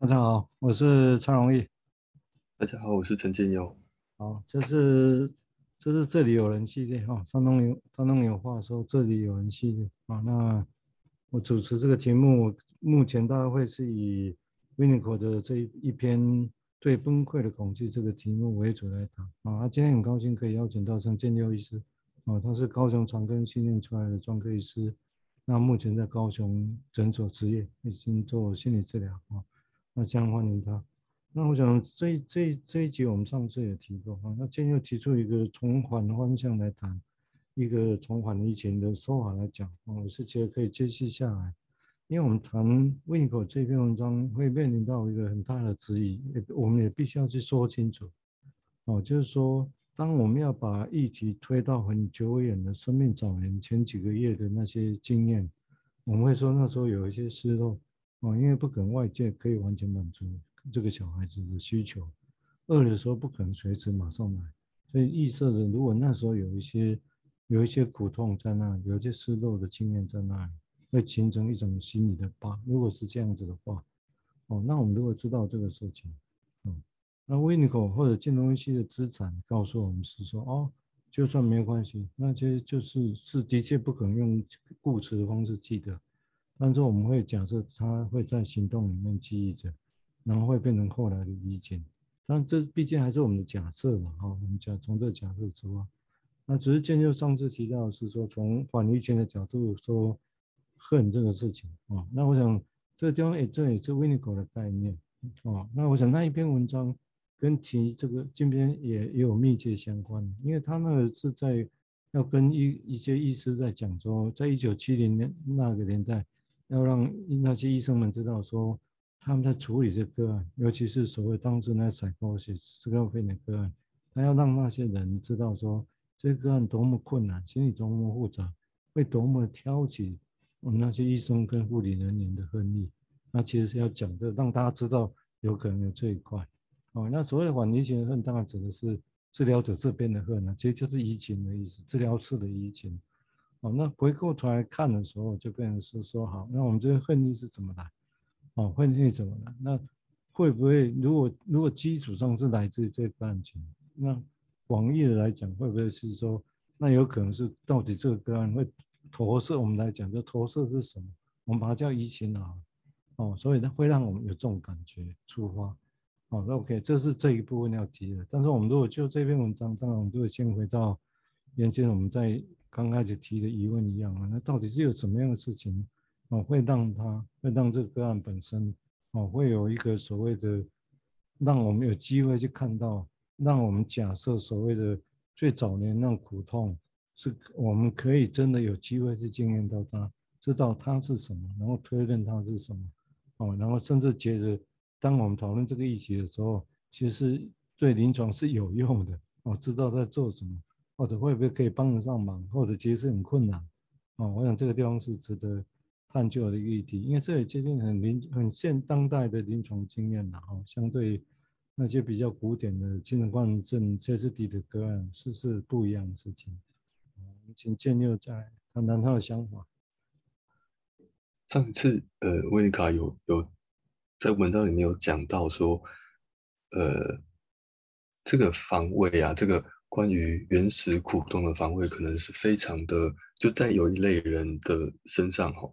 大家好，我是蔡荣义。大家好，我是陈建友。好，这是这是这里有人系列哈，山东有山东有话说，这里有人系列啊。那我主持这个节目，目前大概会是以 Winnicott 的这一一篇对崩溃的恐惧这个题目为主来谈啊。那今天很高兴可以邀请到陈建佑医师啊，他是高雄长庚训练出来的专科医师，那目前在高雄诊所执业，已经做心理治疗啊。那这样欢迎他。那我想这这这一集我们上次也提过哈。那今天又提出一个从缓的方向来谈，一个从缓疫情的说法来讲，我是觉得可以接续下来。因为我们谈 Winnicott 这篇文章会面临到一个很大的质疑，我们也必须要去说清楚。哦，就是说，当我们要把议题推到很久远的生命早年前几个月的那些经验，我们会说那时候有一些失落。哦，因为不可能外界可以完全满足这个小孩子的需求，饿的时候不可能随时马上来，所以预设的，如果那时候有一些有一些苦痛在那里，有一些失落的经验在那里，会形成一种心理的疤。如果是这样子的话，哦，那我们如果知道这个事情，嗯，那 Winnicott 或者金融分析的资产告诉我们是说，哦，就算没有关系，那些就是是的确不可能用固词的方式记得。但是我们会假设他会在行动里面记忆着，然后会变成后来的意见。但这毕竟还是我们的假设嘛，哈，我们讲从这假设出发。那只是建就上次提到是说，从缓离权的角度说恨这个事情啊。那我想这个地方也这也是 Winnicott 的概念啊。那我想那一篇文章跟提这个这边也也有密切相关，因为他那个是在要跟一一些医师在讲说，在一九七零年那个年代。要让那些医生们知道，说他们在处理这个案，尤其是所谓当时那 psychosis 这个案，他要让那些人知道说，这个案多么困难，心理多么复杂，会多么挑起我们那些医生跟护理人员的恨意。那其实是要讲的，让大家知道有可能有这一块。哦，那所谓的缓离型的恨，当然指的是治疗者这边的恨呢，其实就是移情的意思，治疗室的移情。哦，那回过头来看的时候，就变成是说，好，那我们这个恨意是怎么来？哦，恨意怎么来？那会不会，如果如果基础上是来自于这个案情，那广义的来讲，会不会是说，那有可能是到底这个个案会投射？我们来讲，这投射是什么？我们把它叫移情啊。哦，所以它会让我们有这种感觉出发。哦，那 OK，这是这一部分要提的。但是我们如果就这篇文章，当然我们就会先回到原先我们在。刚开始提的疑问一样啊，那到底是有什么样的事情哦，会让他会让这个个案本身哦，会有一个所谓的，让我们有机会去看到，让我们假设所谓的最早年那种苦痛，是我们可以真的有机会去经验到它，知道它是什么，然后推论它是什么哦，然后甚至觉得，当我们讨论这个议题的时候，其实对临床是有用的哦，知道在做什么。或者会不会可以帮得上忙，或者其实是很困难，哦，我想这个地方是值得探究的一个议题，因为这也接近很临很现当代的临床经验了，哈，相对那些比较古典的精神官能症歇斯底的个案，是是不一样的事情。我们请建佑再谈谈他的想法。上一次，呃，威尼卡有有在文章里面有讲到说，呃，这个防卫啊，这个。关于原始苦痛的防卫，可能是非常的，就在有一类人的身上哈，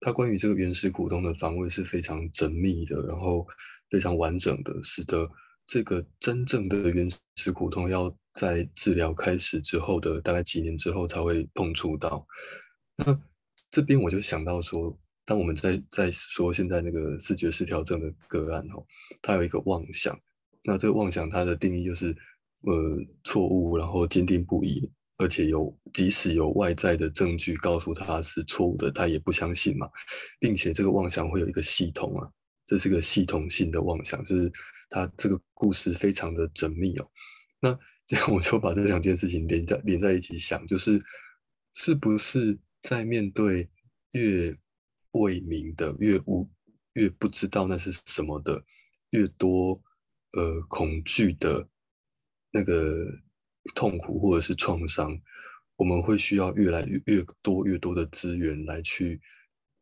他关于这个原始苦痛的防卫是非常缜密的，然后非常完整的，使得这个真正的原始苦痛要在治疗开始之后的大概几年之后才会碰触到。那这边我就想到说，当我们在在说现在那个视觉失调症的个案哈，他有一个妄想，那这个妄想它的定义就是。呃，错误，然后坚定不移，而且有即使有外在的证据告诉他是错误的，他也不相信嘛，并且这个妄想会有一个系统啊，这是个系统性的妄想，就是他这个故事非常的缜密哦。那这样我就把这两件事情连在连在一起想，就是是不是在面对越未明的、越无、越不知道那是什么的、越多呃恐惧的。那个痛苦或者是创伤，我们会需要越来越越多越多的资源来去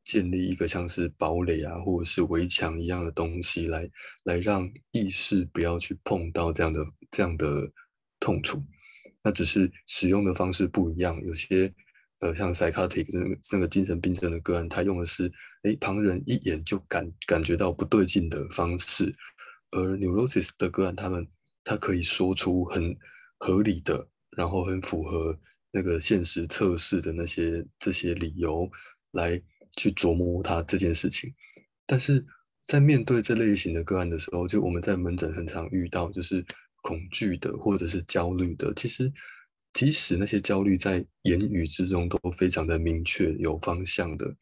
建立一个像是堡垒啊，或者是围墙一样的东西来，来让意识不要去碰到这样的这样的痛楚。那只是使用的方式不一样，有些呃像 psychotic 那个那个精神病症的个案，他用的是诶旁人一眼就感感觉到不对劲的方式，而 neurosis 的个案，他们他可以说出很合理的，然后很符合那个现实测试的那些这些理由来去琢磨他这件事情。但是在面对这类型的个案的时候，就我们在门诊很常遇到，就是。恐惧的，或者是焦虑的，其实即使那些焦虑在言语之中都非常的明确、有方向的，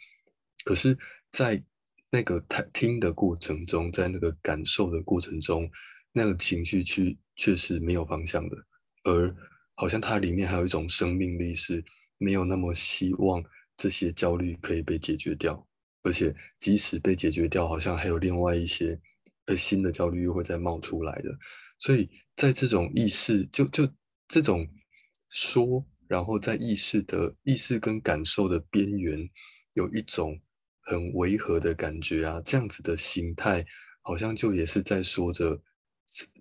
可是，在那个听的过程中，在那个感受的过程中，那个情绪去却是没有方向的，而好像它里面还有一种生命力，是没有那么希望这些焦虑可以被解决掉，而且即使被解决掉，好像还有另外一些呃新的焦虑又会再冒出来的。所以在这种意识，就就这种说，然后在意识的意识跟感受的边缘，有一种很违和的感觉啊，这样子的形态，好像就也是在说着，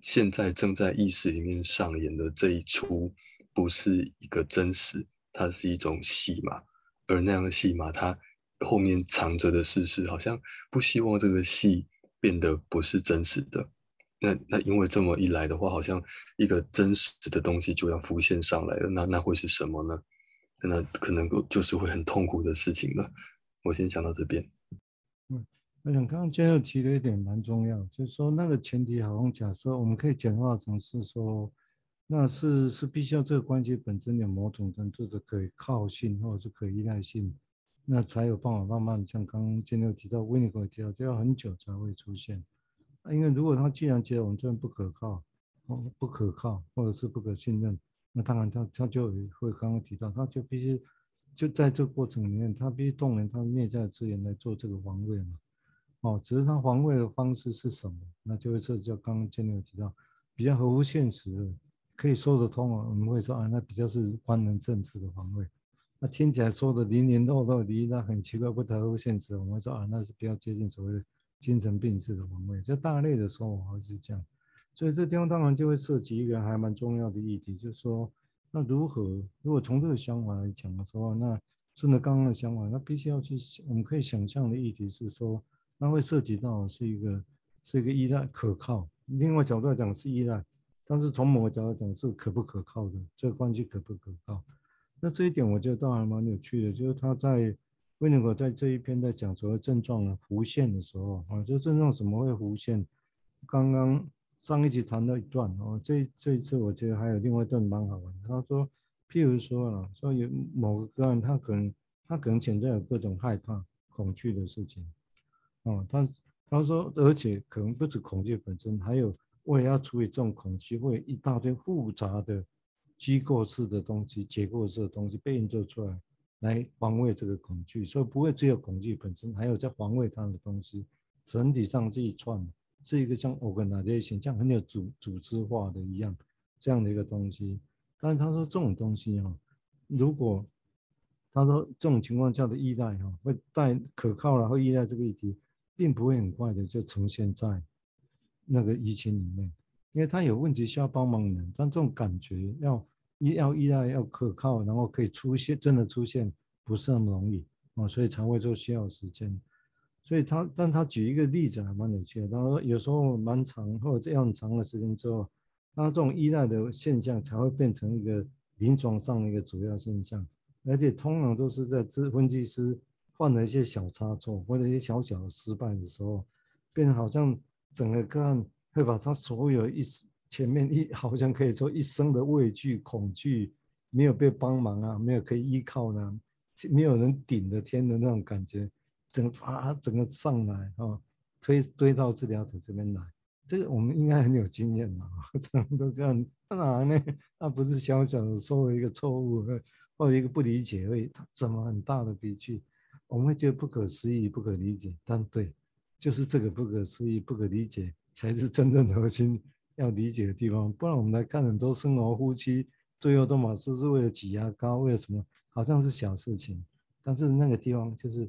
现在正在意识里面上演的这一出，不是一个真实，它是一种戏码，而那样的戏码，它后面藏着的事实，好像不希望这个戏变得不是真实的。那那因为这么一来的话，好像一个真实的东西就要浮现上来了。那那会是什么呢？那可能就是会很痛苦的事情了。我先想到这边。嗯，我想刚刚 Jenny 提了一点蛮重要，就是说那个前提好像假设我们可以简化成是说，那是是必须要这个关系本身有某种程度的可靠性或者是可依赖性，那才有办法慢慢像刚刚 Jenny 提到，Winnicott 提到，就要很久才会出现。因为如果他既然觉得我们这样不可靠，不可靠，或者是不可信任，那当然他他就会刚刚提到，他就必须就在这个过程里面，他必须动员他内在资源来做这个防卫嘛，哦，只是他防卫的方式是什么，那就会涉及到刚刚建立有提到比较合乎现实，可以说得通啊，我们会说啊，那比较是官能政治的防卫，那听起来说的零零落落离那很奇怪，不太合乎现实，我们会说啊，那是比较接近所谓的。精神病式的防卫，在大类的时候还是这样，所以这地方当然就会涉及一个还蛮重要的议题，就是说，那如何如果从这个想法来讲的时候，那顺着刚刚的想法，那必须要去，我们可以想象的议题是说，那会涉及到是一个是一个依赖可靠，另外角度来讲是依赖，但是从某个角度来讲是可不可靠的，这个关系可不可靠？那这一点我觉得当然蛮有趣的，就是他在。威尼克在这一篇在讲所谓症状的浮现的时候啊，就症状怎么会浮现？刚刚上一集谈到一段哦，这这一次我觉得还有另外一段蛮好玩。他说，譬如说啊，说有某个个案，他可能他可能潜在有各种害怕、恐惧的事情哦。他他说，而且可能不止恐惧本身，还有为了要处理这种恐惧，会一大堆复杂的机构式的东西、结构式的东西被运作出来。来防卫这个恐惧，所以不会只有恐惧本身，还有在防卫它的东西。整体上这一串是一个像 organization，像很有组组织化的一样这样的一个东西。但是他说这种东西哈，如果他说这种情况下的依赖哈，会带可靠然后依赖这个议题，并不会很快的就呈现在那个疫情里面，因为他有问题需要帮忙人，但这种感觉要。要依赖要可靠，然后可以出现，真的出现不是那么容易啊，所以才会说需要时间。所以他，但他举一个例子还蛮有趣的，他说有时候蛮长或者这样长的时间之后，那这种依赖的现象才会变成一个临床上的一个主要现象，而且通常都是在分分析师犯了一些小差错或者一些小小的失败的时候，变成好像整个个案会把他所有一。前面一 好像可以说一生的畏惧、恐惧，没有被帮忙啊，没有可以依靠呢、没有人顶着天的那种感觉，整个啊整个上来啊，推推到治疗者这边来，这个我们应该很有经验嘛，这样都这样，当然呢，那不是小小的说了一个错误或者一个不理解而已，怎么很大的脾气，我们会觉得不可思议、不可理解，但对，就是这个不可思议、不可理解才是真正的核心。要理解的地方，不然我们来看很多生活夫妻最后都嘛是是为了挤牙膏，为了什么？好像是小事情，但是那个地方就是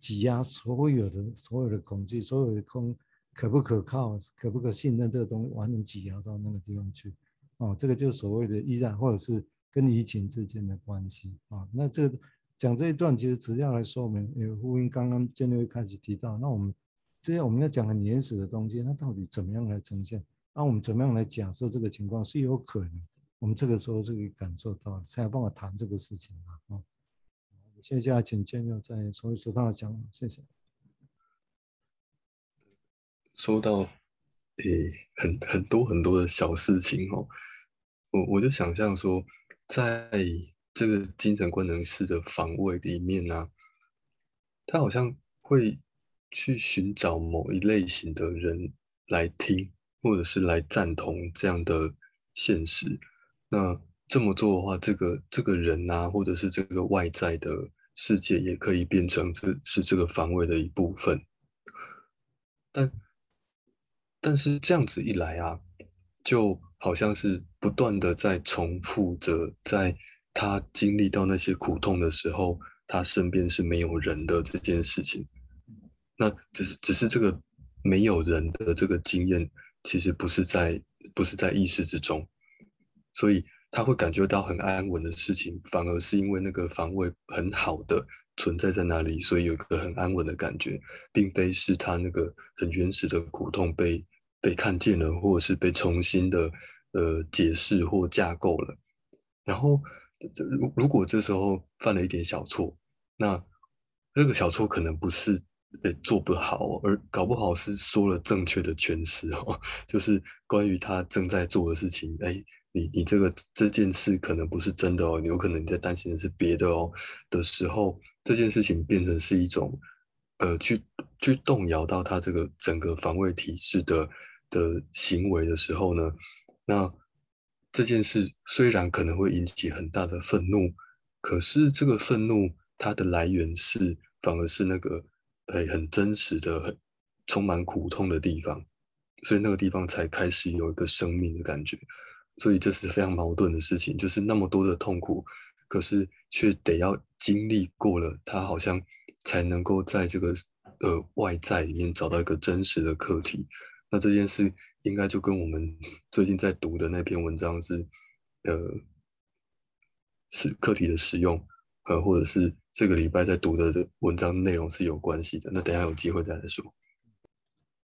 挤压所有的所有的恐惧，所有的空可不可靠，可不可信任这个东西，完全挤压到那个地方去。哦，这个就是所谓的依赖，或者是跟疫情之间的关系啊。那这个讲这一段，其实只要来说明，也呼应刚刚建六开始提到，那我们这些我们要讲很原始的东西，那到底怎么样来呈现？那我们怎么样来假设这个情况是有可能？我们这个时候是可以感受到，才有办法谈这个事情啊。接下来请建六再说一说他的讲，谢谢。说到诶，很很多很多的小事情哦，我我就想象说，在这个精神功能式的防卫里面呢、他好像会去寻找某一类型的人来听，或者是来赞同这样的现实。那这么做的话，这个这个人啊，或者是这个外在的世界，也可以变成这是这个防卫的一部分。但但是这样子一来啊，就好像是不断的在重复着，在他经历到那些苦痛的时候，他身边是没有人的这件事情。那只是只是这个没有人的这个经验，其实不是在不是在意识之中。所以他会感觉到很安稳的事情，反而是因为那个防卫很好的存在在那里，所以有一个很安稳的感觉，并非是他那个很原始的苦痛被被看见了，或者是被重新的呃解释或架构了。然后，如如果这时候犯了一点小错，那那个小错可能不是呃做不好，而搞不好是说了正确的诠释哦，就是关于他正在做的事情，哎。你你这个这件事可能不是真的哦，你有可能你在担心的是别的哦的时候，这件事情变成是一种，呃，去去动摇到他这个整个防卫体制的的行为的时候呢，那这件事虽然可能会引起很大的愤怒，可是这个愤怒它的来源是反而是那个呃很真实的、很充满苦痛的地方，所以那个地方才开始有一个生命的感觉。所以这是非常矛盾的事情，就是那么多的痛苦，可是却得要经历过了，他好像才能够在这个呃外在里面找到一个真实的课题。那这件事应该就跟我们 最近在读的那篇文章是，呃，是课题的使用，呃，或者是这个礼拜在读的文章内容是有关系的。那等下有机会再来说。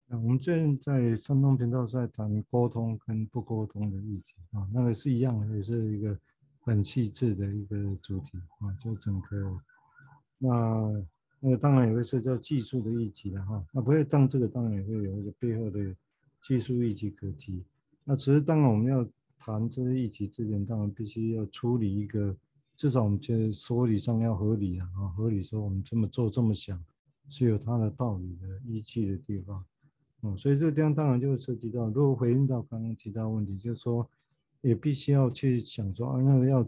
我们最近在山东频道在谈沟通跟不沟通的议题啊，那个是一样的，也是一个很细致的一个主题啊，就整个那那个当然也会涉及到技术的议题的哈，那不会当这个当然也会有一个背后的技术议题可提，那只是当然我们要谈这些议题之前，当然必须要处理一个，至少我们觉得说理上要合理啊，合理说我们这么做这么想是有它的道理的依据的地方。哦，所以这个地方当然就会涉及到，如果回应到刚刚提到问题，就是说，也必须要去想说啊，那个要，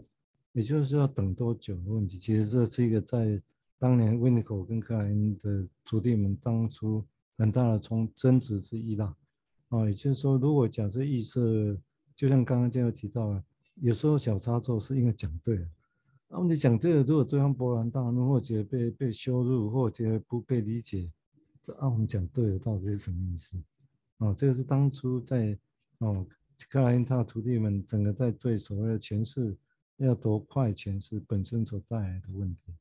也就是要等多久的问题。其实这是一个在当年温尼口跟克莱因的徒弟们当初很大的冲争执之一啦。啊，也就是说，如果假设意识，就像刚刚就有提到了，有时候小差错是因为讲对了，然后你讲对了，如果对方勃然大怒，或者被被羞辱，或者不被理解。这啊，我们讲对了，到底是什么意思？哦，这个是当初在哦，克莱因他的徒弟们整个在对所谓的诠释要多快诠释本身所带来的问题。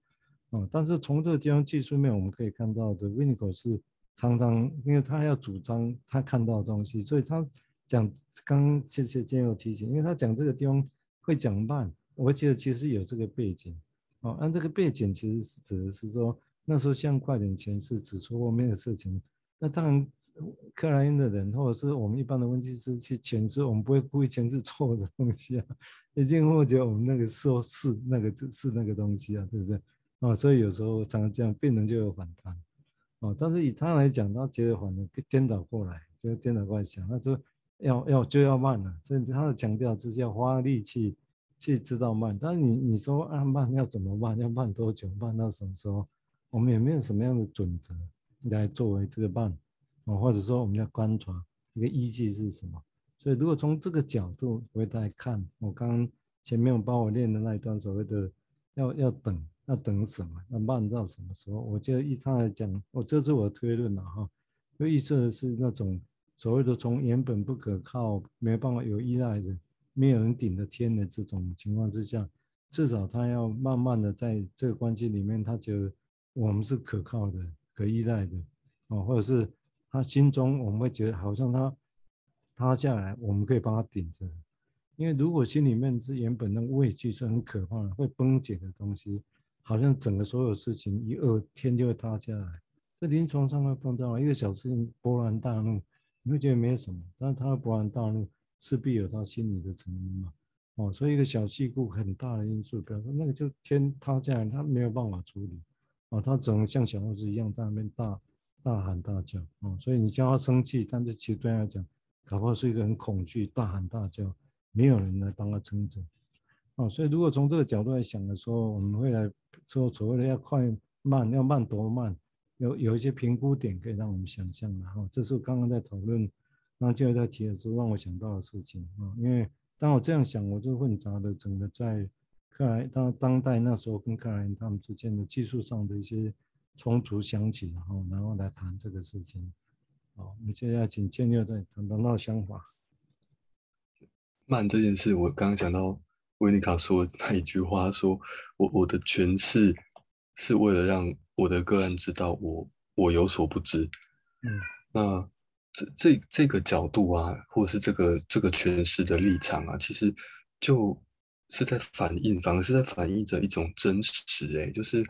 哦，但是从这个地方技术面我们可以看到的，维尼口是常常因为他要主张他看到的东西，所以他讲刚谢谢建友提醒，因为他讲这个地方会讲慢，我觉得其实有这个背景。哦，按这个背景其实是指的是说。那时候像快点诠释指出后面的事情，那当然克莱因的人或者是我们一般的分析师去诠释，我们不会故意诠释错的东西啊，一定会觉得我们那个说是那个是那个东西啊，对不对？啊，所以有时候常常这样，病人就有反弹哦。但是以他来讲，他觉得反正颠倒过来，就颠倒过来想，他说要要就要慢了，所以他的强调就是要花力气去知道慢。但是你你说啊慢要怎么慢？要慢多久？慢到什么时候？我们也没有什么样的准则来作为这个办，哦，或者说我们要观察一个依据是什么。所以如果从这个角度回来看，我刚前面我帮我练的那一段所谓的要要等要等什么？要慢到什么时候？我觉得依他来讲，我这是我的推论了哈，就预测的是那种所谓的从原本不可靠、没办法有依赖的、没有人顶的天的这种情况之下，至少他要慢慢的在这个关系里面，他觉得我们是可靠的、可依赖的，哦，或者是他心中我们会觉得好像他塌下来，我们可以帮他顶着。因为如果心里面是原本那个畏惧是很可怕的、会崩解的东西。好像整个所有事情一饿，天就会塌下来。在临床上会碰到一个小事情勃然大怒，你会觉得没什么，但是他的勃然大怒势必有他心理的成因嘛。哦，所以一个小事故很大的因素，比方说那个就天塌下来，他没有办法处理。哦，他只能像小孩子一样在那边大大喊大叫。哦，所以你叫他生气，但是其实对他来讲，搞不好是一个很恐惧，大喊大叫，没有人来帮他撑着。哦，所以如果从这个角度来想的时候，我们会来。说所谓的要快慢，要慢多慢，有有一些评估点可以让我们想象的哈。这是我刚刚在讨论，然后就在提的时候让我想到的事情啊。因为当我这样想，我就混杂的整个在克莱当当代那时候跟克莱他们之间的技术上的一些冲突想起，然后然后来谈这个事情。好，我们现在请建佑再谈谈到想法。慢这件事，我刚刚讲到。维尼卡说那一句话说：“说我我的诠释是为了让我的个案知道我我有所不知。”嗯，那这这这个角度啊，或者是这个这个诠释的立场啊，其实就是在反映，反而是在反映着一种真实。哎，就是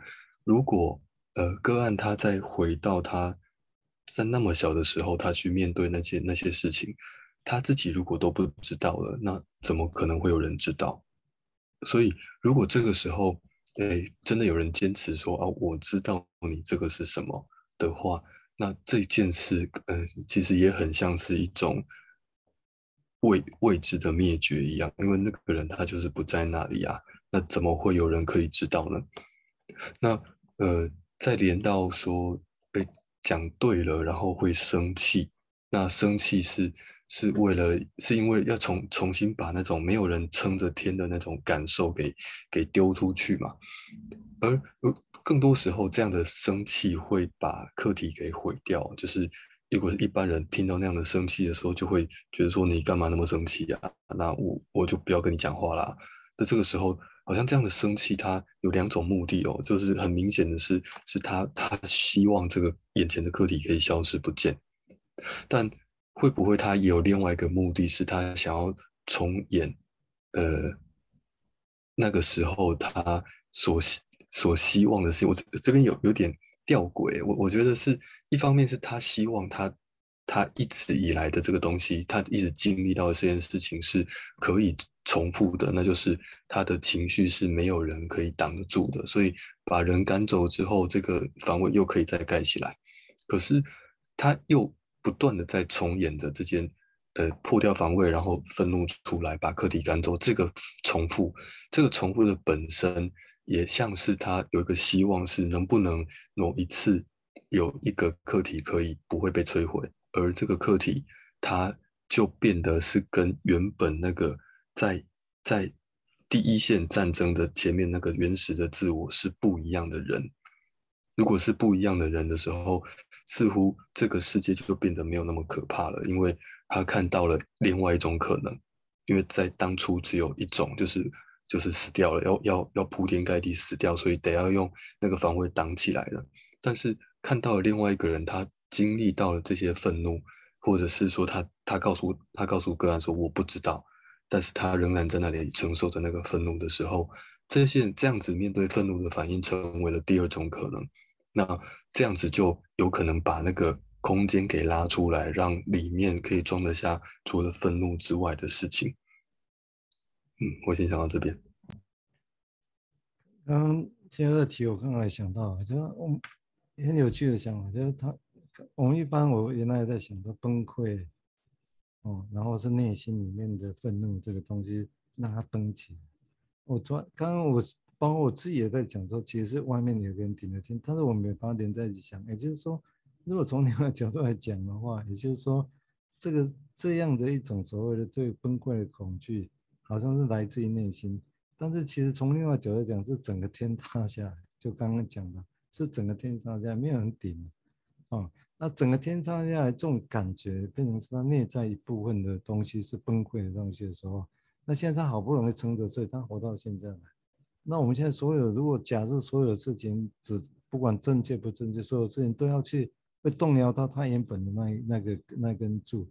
如果呃个案他在回到他在那么小的时候，他去面对那些那些事情，他自己如果都不知道了，那怎么可能会有人知道？所以，如果这个时候，哎，真的有人坚持说啊，我知道你这个是什么的话，那这件事，呃，其实也很像是一种未未知的灭绝一样，因为那个人他就是不在那里啊，那怎么会有人可以知道呢？那呃，再连到说，被讲对了，然后会生气，那生气是。是为了，是因为要重重新把那种没有人撑着天的那种感受给给丢出去嘛，而更多时候这样的生气会把课题给毁掉。就是如果是一般人听到那样的生气的时候，就会觉得说，你干嘛那么生气呀？那我我就不要跟你讲话啦。那这个时候好像这样的生气，它有两种目的哦，就是很明显的是，是他他希望这个眼前的课题可以消失不见，但。会不会他有另外一个目的，是他想要重演，呃，那个时候他所所希望的事情？我这边有有点吊诡，我我觉得是一方面是他希望他他一直以来的这个东西，他一直经历到这件事情是可以重复的，那就是他的情绪是没有人可以挡得住的，所以把人赶走之后，这个防卫又可以再盖起来。可是他又。不断的在重演着这件，呃，破掉防卫，然后愤怒出来，把课题赶走。这个重复，这个重复的本身，也像是他有一个希望，是能不能某一次有一个课题可以不会被摧毁，而这个课题，它就变得是跟原本那个在在第一线战争的前面那个原始的自我是不一样的人。如果是不一样的人的时候，似乎这个世界就变得没有那么可怕了，因为他看到了另外一种可能。因为在当初只有一种，就是就是死掉了，要要要铺天盖地死掉，所以得要用那个防卫挡起来了。但是看到了另外一个人，他经历到了这些愤怒，或者是说他他告诉他告诉个案说我不知道，但是他仍然在那里承受着那个愤怒的时候，这些这样子面对愤怒的反应，成为了第二种可能。那这样子就有可能把那个空间给拉出来，让里面可以装得下除了愤怒之外的事情。嗯，我先想到这边。刚刚现在的题，我刚刚也想到，就是我们很有趣的想法，就是他，我们一般我原来在想说崩溃，哦，然后是内心里面的愤怒这个东西让它崩起来。我昨刚刚我。包括我自己也在讲说，其实是外面有个人顶着天，但是我没把它连在一起想。也就是说，如果从另外角度来讲的话，也就是说，这个这样的一种所谓的对崩溃的恐惧，好像是来自于内心，但是其实从另外角度讲，是整个天塌下来，就刚刚讲的，是整个天塌下来，没有人顶啊。那整个天塌下来，这种感觉变成是他内在一部分的东西是崩溃的东西的时候，那现在他好不容易撑着，所以他活到现在了。那我们现在所有，如果假设所有的事情只不管正确不正确，所有事情都要去会动摇到他原本的那那个那根柱，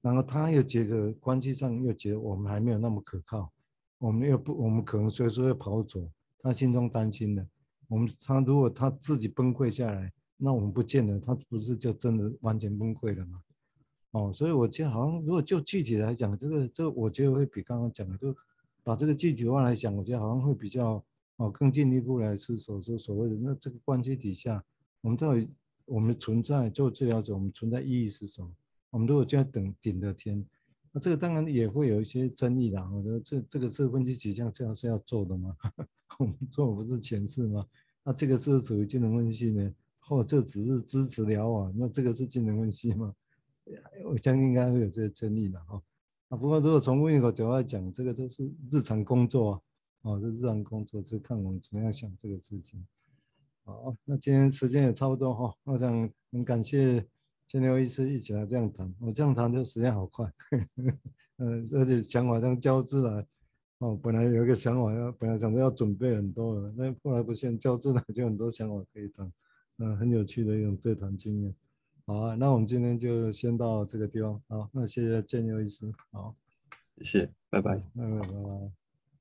然后他又觉得关系上又觉得我们还没有那么可靠，我们又不，我们可能随时会跑走，他心中担心的。我们他如果他自己崩溃下来。那我们不见得，他不是就真的完全崩溃了吗？哦，所以我觉得好像，如果就具体来讲，这个这个，我觉得会比刚刚讲的，就把这个具体化来讲，我觉得好像会比较哦，更进一步来思索说所谓的那这个关系底下，我们到底我们存在做治疗者，我们存在意义是什么？我们如果就要等顶的天，那这个当然也会有一些争议的。我觉得这这个这个分析取向这样是要做的吗？我们做不是前世吗？那这个是属于精神分析呢？或者只是支持疗啊，那这个是精神分析吗？我相信应该会有这些争议的哈。啊，不过如果从另一个角度来讲，这个都是日常工作啊，哦，这日常工作是看我们怎么样想这个事情。好，那今天时间也差不多哈，我想很感谢千流医师一起来这样谈，我这样谈就时间好快，嗯，而且想法这样交织来，哦，本来有一个想法要，本来想着要准备很多的，那后来不现交织来就很多想法可以谈。嗯，很有趣的一种对谈经验。好啊，那我们今天就先到这个地方。好，那谢谢建佑医师。好，谢谢，拜拜，拜拜，拜拜。